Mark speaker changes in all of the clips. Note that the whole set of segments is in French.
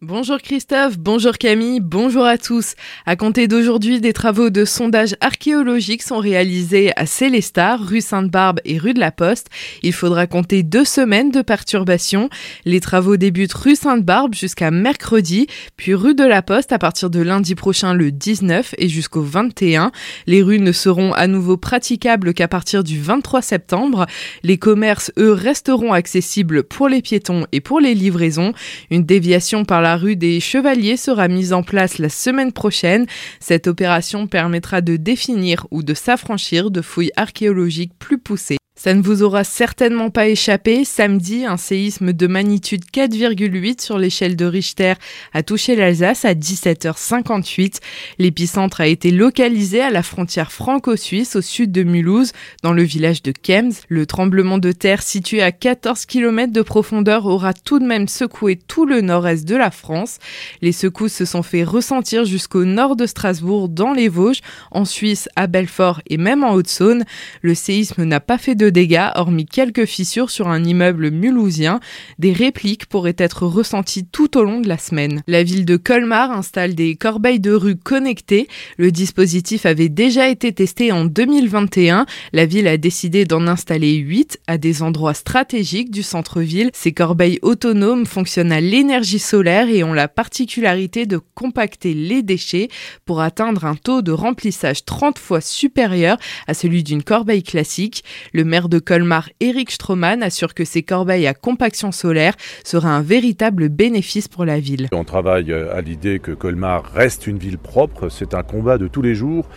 Speaker 1: Bonjour Christophe, bonjour Camille, bonjour à tous. À compter d'aujourd'hui, des travaux de sondage archéologique sont réalisés à Célestat, rue Sainte-Barbe et rue de la Poste. Il faudra compter deux semaines de perturbations. Les travaux débutent rue Sainte-Barbe jusqu'à mercredi, puis rue de la Poste à partir de lundi prochain le 19 et jusqu'au 21. Les rues ne seront à nouveau praticables qu'à partir du 23 septembre. Les commerces, eux, resteront accessibles pour les piétons et pour les livraisons. Une déviation par la la rue des Chevaliers sera mise en place la semaine prochaine. Cette opération permettra de définir ou de s'affranchir de fouilles archéologiques plus poussées. Ça ne vous aura certainement pas échappé. Samedi, un séisme de magnitude 4,8 sur l'échelle de Richter a touché l'Alsace à 17h58. L'épicentre a été localisé à la frontière franco-suisse au sud de Mulhouse, dans le village de Kems. Le tremblement de terre situé à 14 km de profondeur aura tout de même secoué tout le nord-est de la France. Les secousses se sont fait ressentir jusqu'au nord de Strasbourg, dans les Vosges, en Suisse, à Belfort et même en Haute-Saône. Le séisme n'a pas fait de dégâts, hormis quelques fissures sur un immeuble mulhousien. Des répliques pourraient être ressenties tout au long de la semaine. La ville de Colmar installe des corbeilles de rue connectées. Le dispositif avait déjà été testé en 2021. La ville a décidé d'en installer 8 à des endroits stratégiques du centre-ville. Ces corbeilles autonomes fonctionnent à l'énergie solaire et ont la particularité de compacter les déchets pour atteindre un taux de remplissage 30 fois supérieur à celui d'une corbeille classique. Le de Colmar, Eric Stroman, assure que ces corbeilles à compaction solaire seraient un véritable bénéfice pour la ville.
Speaker 2: On travaille à l'idée que Colmar reste une ville propre. C'est un combat de tous les jours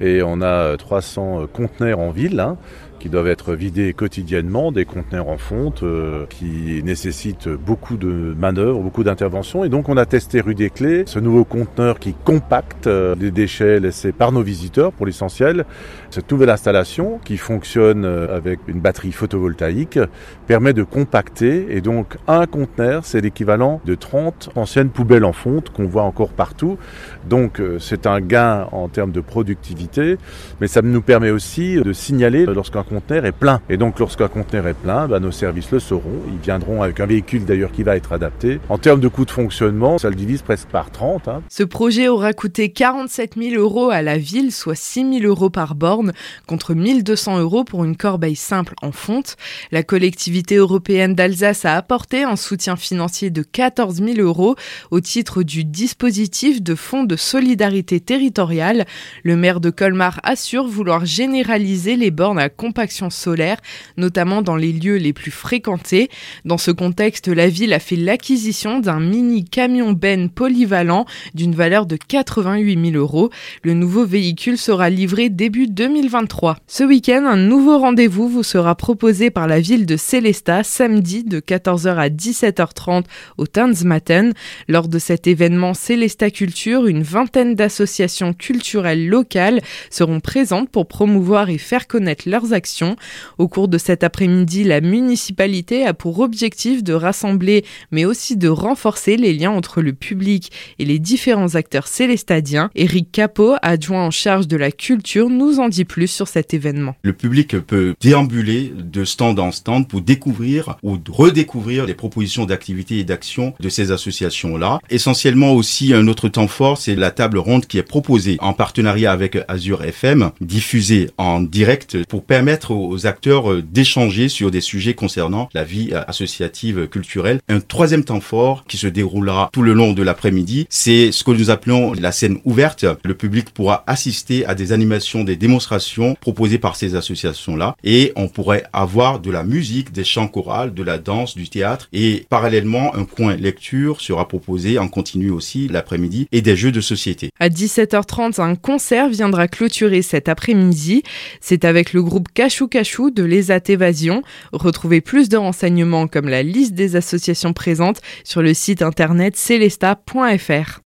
Speaker 2: et on a 300 conteneurs en ville. Hein qui doivent être vidés quotidiennement, des conteneurs en fonte euh, qui nécessitent beaucoup de manœuvres, beaucoup d'interventions. Et donc on a testé rue des Clés, ce nouveau conteneur qui compacte euh, les déchets laissés par nos visiteurs pour l'essentiel. Cette nouvelle installation qui fonctionne euh, avec une batterie photovoltaïque permet de compacter et donc un conteneur c'est l'équivalent de 30 anciennes poubelles en fonte qu'on voit encore partout. Donc c'est un gain en termes de productivité, mais ça nous permet aussi de signaler lorsqu'un conteneur est plein. Et donc lorsqu'un conteneur est plein, bah, nos services le sauront. Ils viendront avec un véhicule d'ailleurs qui va être adapté. En termes de coût de fonctionnement, ça le divise presque par 30. Hein.
Speaker 1: Ce projet aura coûté 47 000 euros à la ville, soit 6 000 euros par borne, contre 1200 euros pour une corbeille simple en fonte. La collectivité européenne d'Alsace a apporté un soutien financier de 14 000 euros au titre du dispositif de fonds de solidarité territoriale. Le maire de Colmar assure vouloir généraliser les bornes à compagnie solaire, notamment dans les lieux les plus fréquentés. Dans ce contexte, la ville a fait l'acquisition d'un mini camion Ben polyvalent d'une valeur de 88 000 euros. Le nouveau véhicule sera livré début 2023. Ce week-end, un nouveau rendez-vous vous sera proposé par la ville de Célestat samedi de 14h à 17h30 au Tanzmatten. Lors de cet événement Célestat Culture, une vingtaine d'associations culturelles locales seront présentes pour promouvoir et faire connaître leurs actions au cours de cet après-midi, la municipalité a pour objectif de rassembler, mais aussi de renforcer les liens entre le public et les différents acteurs célestadiens. Eric Capot, adjoint en charge de la culture, nous en dit plus sur cet événement.
Speaker 3: Le public peut déambuler de stand en stand pour découvrir ou redécouvrir les propositions d'activités et d'actions de ces associations-là. Essentiellement aussi, un autre temps fort, c'est la table ronde qui est proposée en partenariat avec Azure FM, diffusée en direct pour permettre aux acteurs euh, d'échanger sur des sujets concernant la vie euh, associative culturelle. Un troisième temps fort qui se déroulera tout le long de l'après-midi, c'est ce que nous appelons la scène ouverte. Le public pourra assister à des animations, des démonstrations proposées par ces associations-là et on pourrait avoir de la musique, des chants chorales, de la danse, du théâtre et parallèlement un coin lecture sera proposé en continu aussi l'après-midi et des jeux de société.
Speaker 1: À 17h30, un concert viendra clôturer cet après-midi. C'est avec le groupe Cachou Cachou de l'ESAT Évasion. Retrouvez plus de renseignements comme la liste des associations présentes sur le site internet celesta.fr.